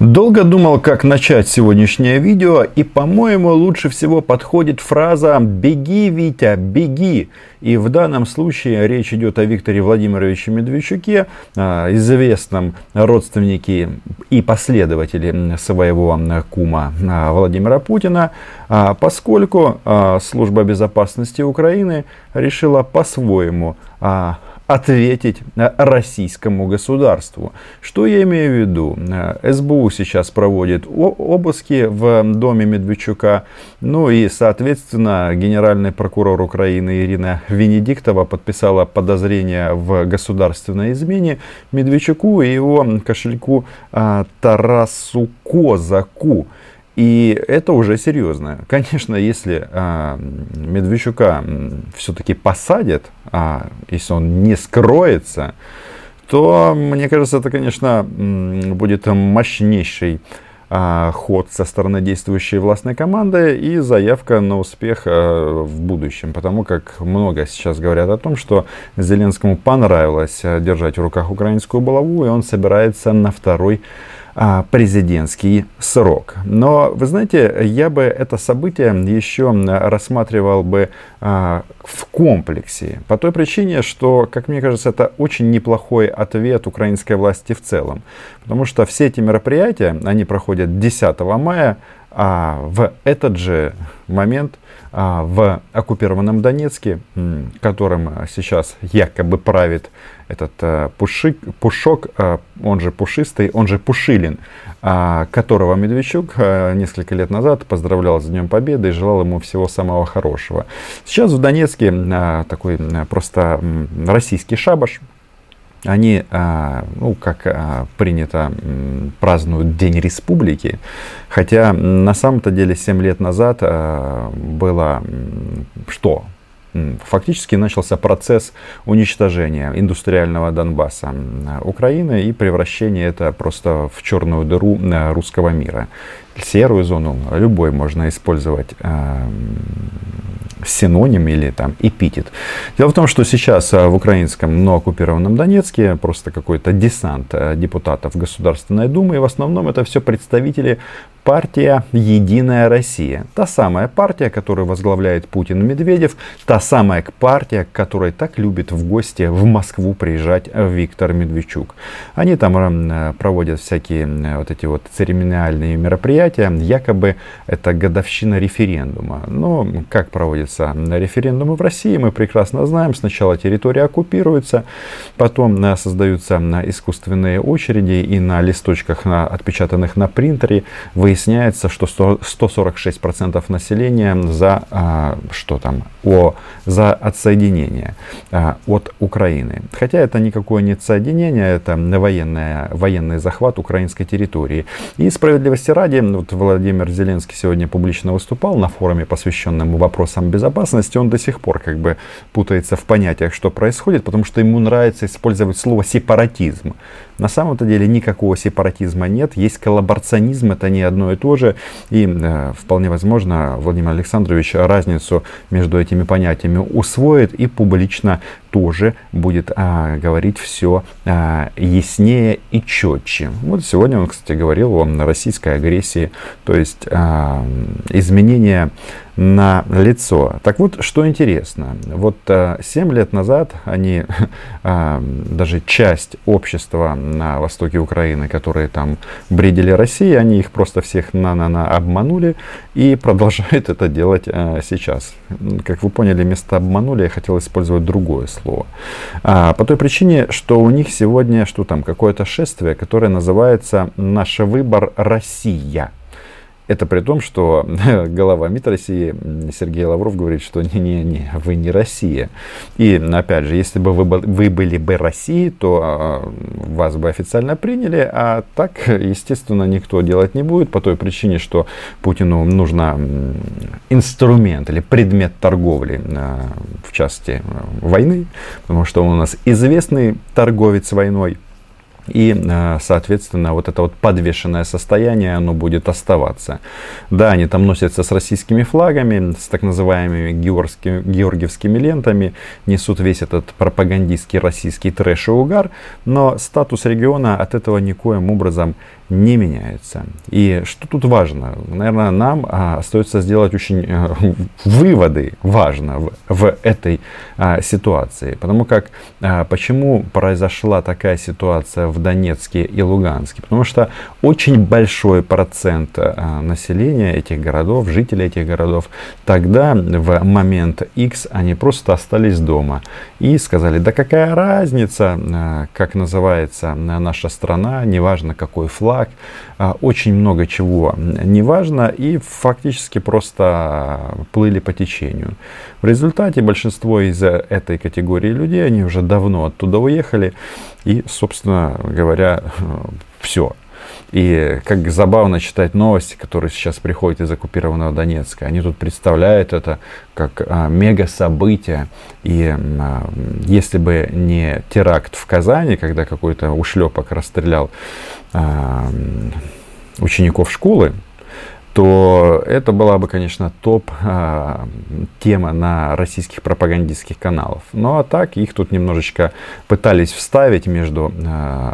Долго думал, как начать сегодняшнее видео, и, по-моему, лучше всего подходит фраза «Беги, Витя, беги!». И в данном случае речь идет о Викторе Владимировиче Медведчуке, а, известном родственнике и последователе своего кума а, Владимира Путина, а, поскольку Служба безопасности Украины решила по-своему ответить российскому государству. Что я имею в виду? СБУ сейчас проводит обыски в доме Медведчука. Ну и, соответственно, генеральный прокурор Украины Ирина Венедиктова подписала подозрение в государственной измене Медведчуку и его кошельку а, Тарасу Козаку. И это уже серьезно. Конечно, если а, Медведчука все-таки посадят, а если он не скроется, то, мне кажется, это, конечно, будет мощнейший а, ход со стороны действующей властной команды и заявка на успех а, в будущем. Потому как много сейчас говорят о том, что Зеленскому понравилось а, держать в руках украинскую булаву, и он собирается на второй президентский срок. Но, вы знаете, я бы это событие еще рассматривал бы а, в комплексе. По той причине, что, как мне кажется, это очень неплохой ответ украинской власти в целом. Потому что все эти мероприятия, они проходят 10 мая, а в этот же момент а, в оккупированном Донецке, которым сейчас якобы правит этот а, пушик, Пушок, а, он же Пушистый, он же Пушилин, а, которого Медведчук а, несколько лет назад поздравлял с Днем Победы и желал ему всего самого хорошего. Сейчас в Донецке а, такой а, просто российский шабаш, они, а, ну, как а, принято, празднуют День Республики, хотя на самом-то деле 7 лет назад а, было что? Фактически начался процесс уничтожения индустриального Донбасса Украины и превращения это просто в черную дыру русского мира. Серую зону любой можно использовать синоним или там эпитет. Дело в том, что сейчас э, в украинском, но оккупированном Донецке просто какой-то десант э, депутатов Государственной Думы, и в основном это все представители партия «Единая Россия». Та самая партия, которую возглавляет Путин и Медведев, та самая партия, которой так любит в гости в Москву приезжать Виктор Медведчук. Они там э, проводят всякие вот эти вот церемониальные мероприятия, якобы это годовщина референдума. Но как проводят проводятся референдумы в России, мы прекрасно знаем. Сначала территория оккупируется, потом э, создаются искусственные очереди, и на листочках, отпечатанных на принтере, выясняется, что 146% населения за а, что там, о, за отсоединение от Украины. Хотя это никакое не отсоединение, это военное, военный захват украинской территории. И справедливости ради, вот Владимир Зеленский сегодня публично выступал на форуме, посвященном вопросам безопасности, он до сих пор как бы путается в понятиях, что происходит, потому что ему нравится использовать слово сепаратизм. На самом-то деле никакого сепаратизма нет, есть коллаборационизм, это не одно и то же. И э, вполне возможно Владимир Александрович разницу между этими понятиями усвоит и публично тоже будет а, говорить все а, яснее и четче. Вот сегодня он, кстати, говорил о российской агрессии, то есть а, изменение на лицо. Так вот, что интересно, вот а, 7 лет назад они, а, даже часть общества на востоке Украины, которые там бредили России, они их просто всех на-на-на обманули и продолжают это делать а, сейчас. Как вы поняли, вместо обманули я хотел использовать другое слово. А, по той причине, что у них сегодня, что там, какое-то шествие, которое называется «Наш выбор Россия». Это при том, что глава МИД России Сергей Лавров говорит, что не-не-не, вы не Россия. И опять же, если бы вы, вы были бы Россией, то а, вас бы официально приняли, а так, естественно, никто делать не будет по той причине, что Путину нужно инструмент или предмет торговли а, в части а, войны, потому что он у нас известный торговец войной. И, э, соответственно, вот это вот подвешенное состояние, оно будет оставаться. Да, они там носятся с российскими флагами, с так называемыми георгскими, георгиевскими лентами, несут весь этот пропагандистский российский трэш и угар, но статус региона от этого никоим образом не меняется. И что тут важно? Наверное, нам а, остается сделать очень а, выводы важно в, в этой а, ситуации. Потому как, а, почему произошла такая ситуация в Донецке и Луганске? Потому что очень большой процент а, населения этих городов, жителей этих городов, тогда в момент X они просто остались дома и сказали, да какая разница, а, как называется наша страна, неважно какой флаг, флаг, а, очень много чего не важно, и фактически просто плыли по течению. В результате большинство из этой категории людей, они уже давно оттуда уехали, и, собственно говоря, все. И как забавно читать новости, которые сейчас приходят из оккупированного Донецка. Они тут представляют это как а, мега событие. И а, если бы не теракт в Казани, когда какой-то ушлепок расстрелял а, учеников школы, то это была бы, конечно, топ-тема на российских пропагандистских каналах. Ну а так их тут немножечко пытались вставить между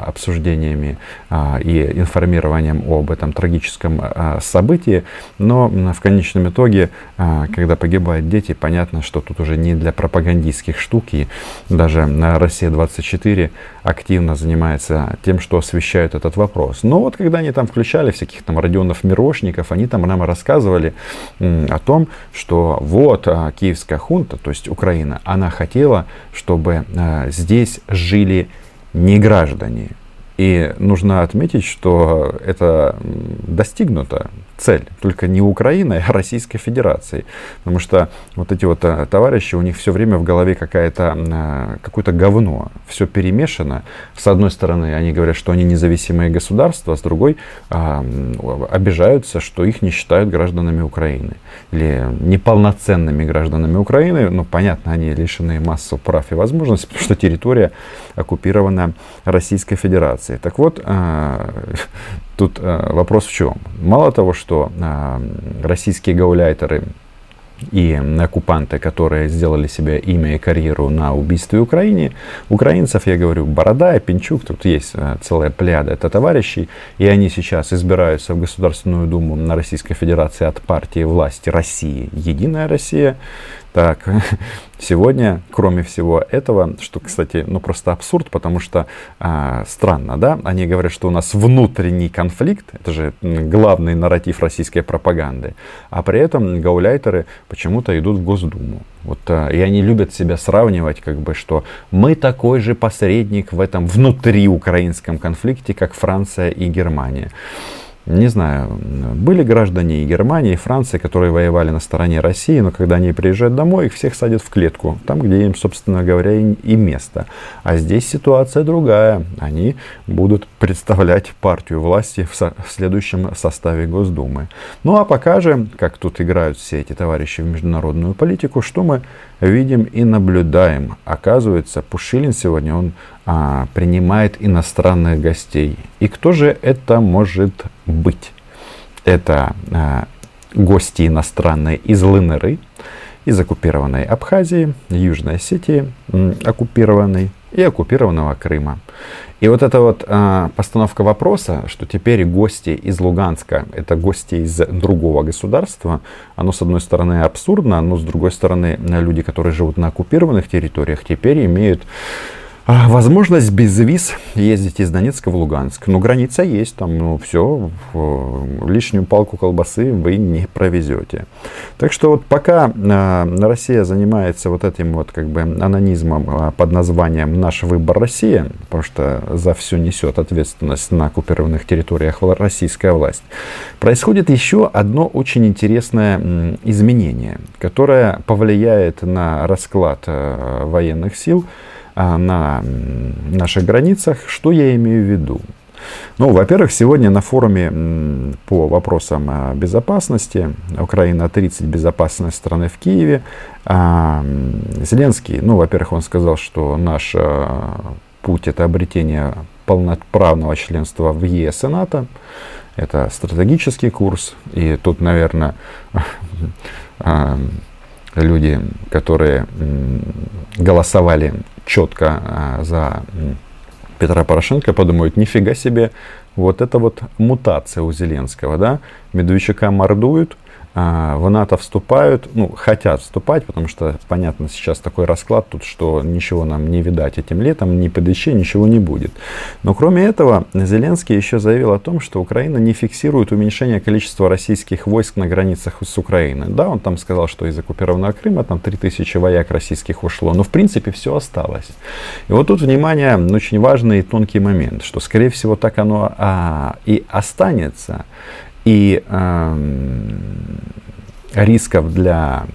обсуждениями и информированием об этом трагическом событии. Но в конечном итоге, когда погибают дети, понятно, что тут уже не для пропагандистских штук. И даже Россия-24 активно занимается тем, что освещают этот вопрос. Но вот когда они там включали всяких там Родионов-Мирошников, они там нам рассказывали о том, что вот а, киевская хунта, то есть Украина, она хотела, чтобы а, здесь жили не граждане. И нужно отметить, что это достигнуто цель, только не Украины, а Российской Федерации. Потому что вот эти вот э, товарищи, у них все время в голове какая-то, э, какое-то говно, все перемешано. С одной стороны, они говорят, что они независимые государства, а с другой а, обижаются, что их не считают гражданами Украины. Или неполноценными гражданами Украины. Ну, понятно, они лишены массу прав и возможностей, потому что территория оккупирована Российской Федерацией. Так вот, а, Тут э, вопрос в чем? Мало того, что э, российские гауляйтеры и оккупанты, которые сделали себе имя и карьеру на убийстве Украине, украинцев, я говорю, Борода Пинчук, тут есть э, целая пляда это товарищей, и они сейчас избираются в Государственную Думу на Российской Федерации от партии власти России, Единая Россия, так, сегодня, кроме всего этого, что, кстати, ну просто абсурд, потому что а, странно, да, они говорят, что у нас внутренний конфликт, это же главный нарратив российской пропаганды, а при этом гауляйтеры почему-то идут в Госдуму. Вот, а, и они любят себя сравнивать, как бы, что мы такой же посредник в этом внутри украинском конфликте, как Франция и Германия не знаю, были граждане и Германии, и Франции, которые воевали на стороне России, но когда они приезжают домой, их всех садят в клетку, там, где им, собственно говоря, и место. А здесь ситуация другая. Они будут представлять партию власти в, в следующем составе Госдумы. Ну а пока же, как тут играют все эти товарищи в международную политику, что мы видим и наблюдаем. Оказывается, Пушилин сегодня он а, принимает иностранных гостей. И кто же это может быть? Это а, гости иностранные из ЛНР, из оккупированной Абхазии, Южной Осетии, оккупированной и оккупированного Крыма. И вот эта вот а, постановка вопроса, что теперь гости из Луганска это гости из другого государства, оно с одной стороны абсурдно, но с другой стороны люди, которые живут на оккупированных территориях, теперь имеют возможность без виз ездить из Донецка в Луганск. Ну, граница есть, там, ну, все, лишнюю палку колбасы вы не провезете. Так что вот пока э, Россия занимается вот этим вот как бы анонизмом э, под названием «Наш выбор Россия», потому что за все несет ответственность на оккупированных территориях российская власть, происходит еще одно очень интересное э, изменение, которое повлияет на расклад э, военных сил а, на наших границах. Что я имею в виду? Ну, во-первых, сегодня на форуме по вопросам а, безопасности Украина-30 безопасность страны в Киеве а, Зеленский, ну, во-первых, он сказал, что наш путь это обретение полноправного членства в ЕС и НАТО. Это стратегический курс. И тут, наверное, люди, которые голосовали четко а, за Петра Порошенко, подумают, нифига себе, вот эта вот мутация у Зеленского, да, Медведчука мордуют, в НАТО вступают, ну, хотят вступать, потому что, понятно, сейчас такой расклад тут, что ничего нам не видать этим летом, ни ПДЧ, ничего не будет. Но кроме этого, Зеленский еще заявил о том, что Украина не фиксирует уменьшение количества российских войск на границах с Украиной. Да, он там сказал, что из оккупированного Крыма там 3000 вояк российских ушло, но в принципе все осталось. И вот тут, внимание, очень важный и тонкий момент, что, скорее всего, так оно а, и останется. И э, рисков для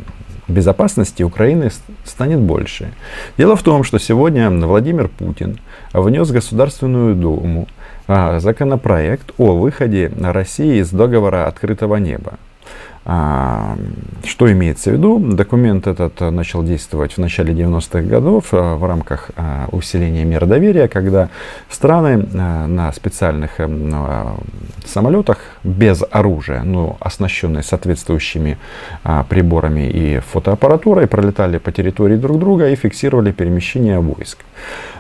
безопасности Украины станет больше. Дело в том, что сегодня Владимир Путин внес в Государственную Думу а, законопроект о выходе России из договора открытого неба. А, что имеется в виду? Документ этот начал действовать в начале 90-х годов а, в рамках а, усиления мер доверия, когда страны на специальных самолетах без оружия, но оснащенные соответствующими приборами и фотоаппаратурой, пролетали по территории друг друга и фиксировали перемещение войск,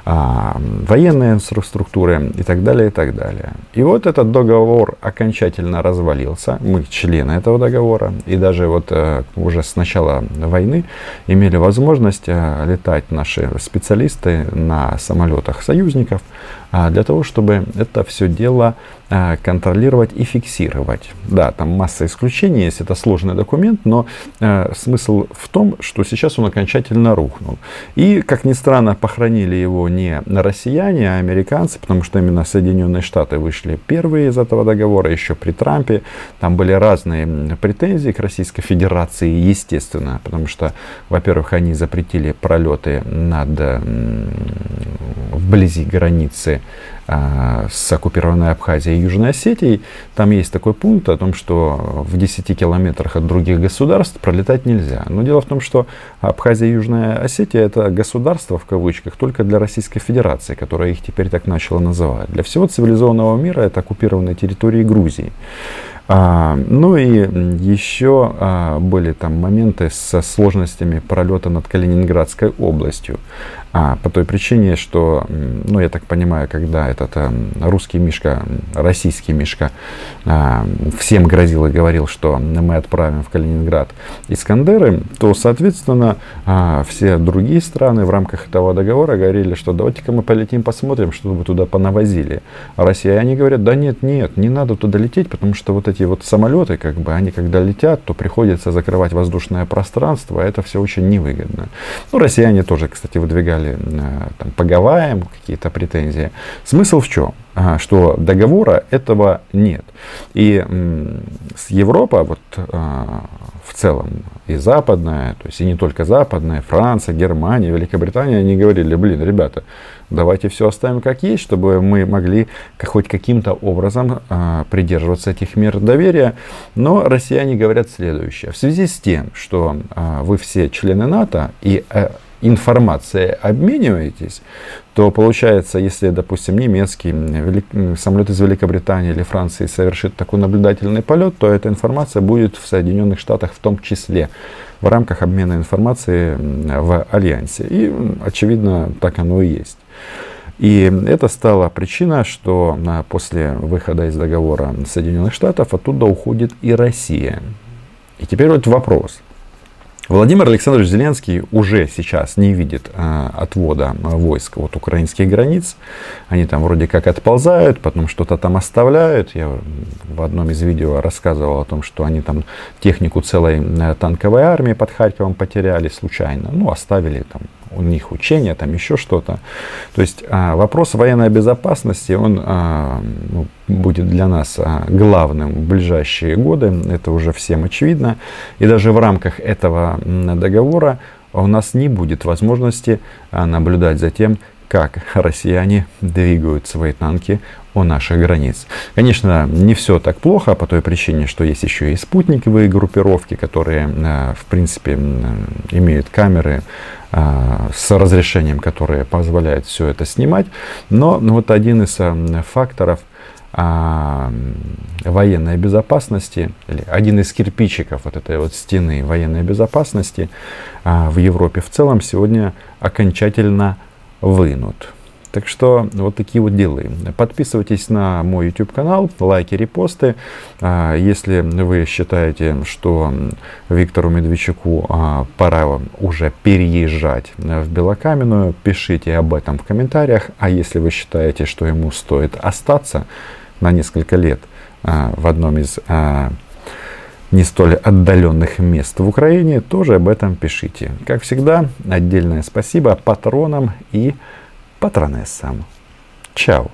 военные инфраструктуры и так далее, и так далее. И вот этот договор окончательно развалился. Мы члены этого договора договора. И даже вот э, уже с начала войны имели возможность э, летать наши специалисты на самолетах союзников а, для того, чтобы это все дело контролировать и фиксировать. Да, там масса исключений есть, это сложный документ, но а, смысл в том, что сейчас он окончательно рухнул. И, как ни странно, похоронили его не россияне, а американцы, потому что именно Соединенные Штаты вышли первые из этого договора, еще при Трампе. Там были разные претензии к Российской Федерации, естественно, потому что, во-первых, они запретили пролеты над вблизи границы а, с оккупированной Абхазией Южной Осетией, там есть такой пункт о том, что в 10 километрах от других государств пролетать нельзя. Но дело в том, что Абхазия и Южная Осетия это государство в кавычках только для Российской Федерации, которая их теперь так начала называть. Для всего цивилизованного мира это оккупированные территории Грузии. А, ну и еще а, были там моменты со сложностями пролета над Калининградской областью. А, по той причине, что, ну, я так понимаю, когда этот а, русский Мишка, российский Мишка а, всем грозил и говорил, что мы отправим в Калининград Искандеры, то, соответственно, а, все другие страны в рамках этого договора говорили, что давайте-ка мы полетим посмотрим, что вы туда понавозили. А россияне говорят, да нет, нет, не надо туда лететь, потому что вот эти вот самолеты, как бы, они когда летят, то приходится закрывать воздушное пространство, а это все очень невыгодно. Ну, россияне тоже, кстати, выдвигали э, там, по Гавайям какие-то претензии. Смысл в чем? Что договора этого нет. И с Европа, вот а, в целом, и западная, то есть и не только западная, Франция, Германия, Великобритания, они говорили, блин, ребята, давайте все оставим как есть, чтобы мы могли хоть каким-то образом а, придерживаться этих мер доверия. Но россияне говорят следующее. В связи с тем, что а, вы все члены НАТО и э, информацией обмениваетесь, то получается, если, допустим, немецкий самолет из Великобритании или Франции совершит такой наблюдательный полет, то эта информация будет в Соединенных Штатах в том числе в рамках обмена информацией в Альянсе. И, очевидно, так оно и есть. И это стало причиной, что после выхода из договора Соединенных Штатов оттуда уходит и Россия. И теперь вот вопрос – Владимир Александрович Зеленский уже сейчас не видит а, отвода войск от украинских границ. Они там вроде как отползают, потом что-то там оставляют. Я в одном из видео рассказывал о том, что они там технику целой э, танковой армии под Харьковом потеряли случайно. Ну, оставили там у них учения, там еще что-то. То есть а, вопрос военной безопасности, он а, ну, будет для нас а, главным в ближайшие годы, это уже всем очевидно. И даже в рамках этого договора у нас не будет возможности наблюдать за тем, как россияне двигают свои танки у наших границ. Конечно, не все так плохо по той причине, что есть еще и спутниковые группировки, которые, в принципе, имеют камеры а, с разрешением, которое позволяет все это снимать. Но вот один из а, факторов а, военной безопасности, или один из кирпичиков вот этой вот стены военной безопасности в Европе в целом сегодня окончательно вынут. Так что вот такие вот делы. Подписывайтесь на мой YouTube канал, лайки, репосты. А, если вы считаете, что Виктору Медведчуку а, пора уже переезжать в Белокаменную, пишите об этом в комментариях. А если вы считаете, что ему стоит остаться на несколько лет а, в одном из не столь отдаленных мест в Украине, тоже об этом пишите. Как всегда, отдельное спасибо патронам и патронессам. Чао!